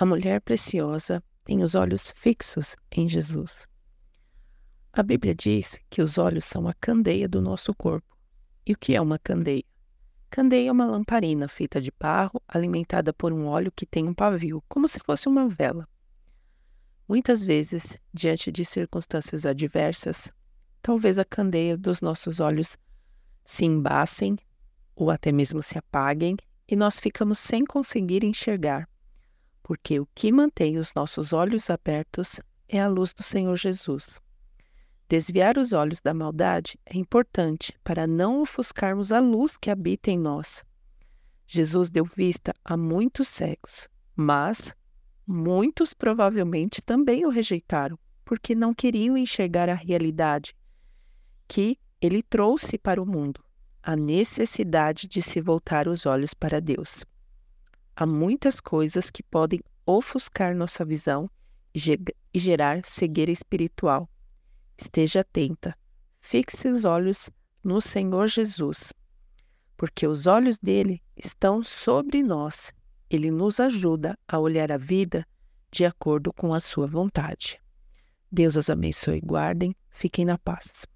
A mulher preciosa tem os olhos fixos em Jesus. A Bíblia diz que os olhos são a candeia do nosso corpo. E o que é uma candeia? Candeia é uma lamparina feita de barro, alimentada por um óleo que tem um pavio, como se fosse uma vela. Muitas vezes, diante de circunstâncias adversas, talvez a candeia dos nossos olhos se embacem ou até mesmo se apaguem e nós ficamos sem conseguir enxergar, porque o que mantém os nossos olhos abertos é a luz do Senhor Jesus. Desviar os olhos da maldade é importante para não ofuscarmos a luz que habita em nós. Jesus deu vista a muitos cegos, mas muitos provavelmente também o rejeitaram, porque não queriam enxergar a realidade que ele trouxe para o mundo a necessidade de se voltar os olhos para Deus. Há muitas coisas que podem ofuscar nossa visão e gerar cegueira espiritual. Esteja atenta, fixe os olhos no Senhor Jesus, porque os olhos dele estão sobre nós. Ele nos ajuda a olhar a vida de acordo com a sua vontade. Deus as abençoe e guardem. Fiquem na paz.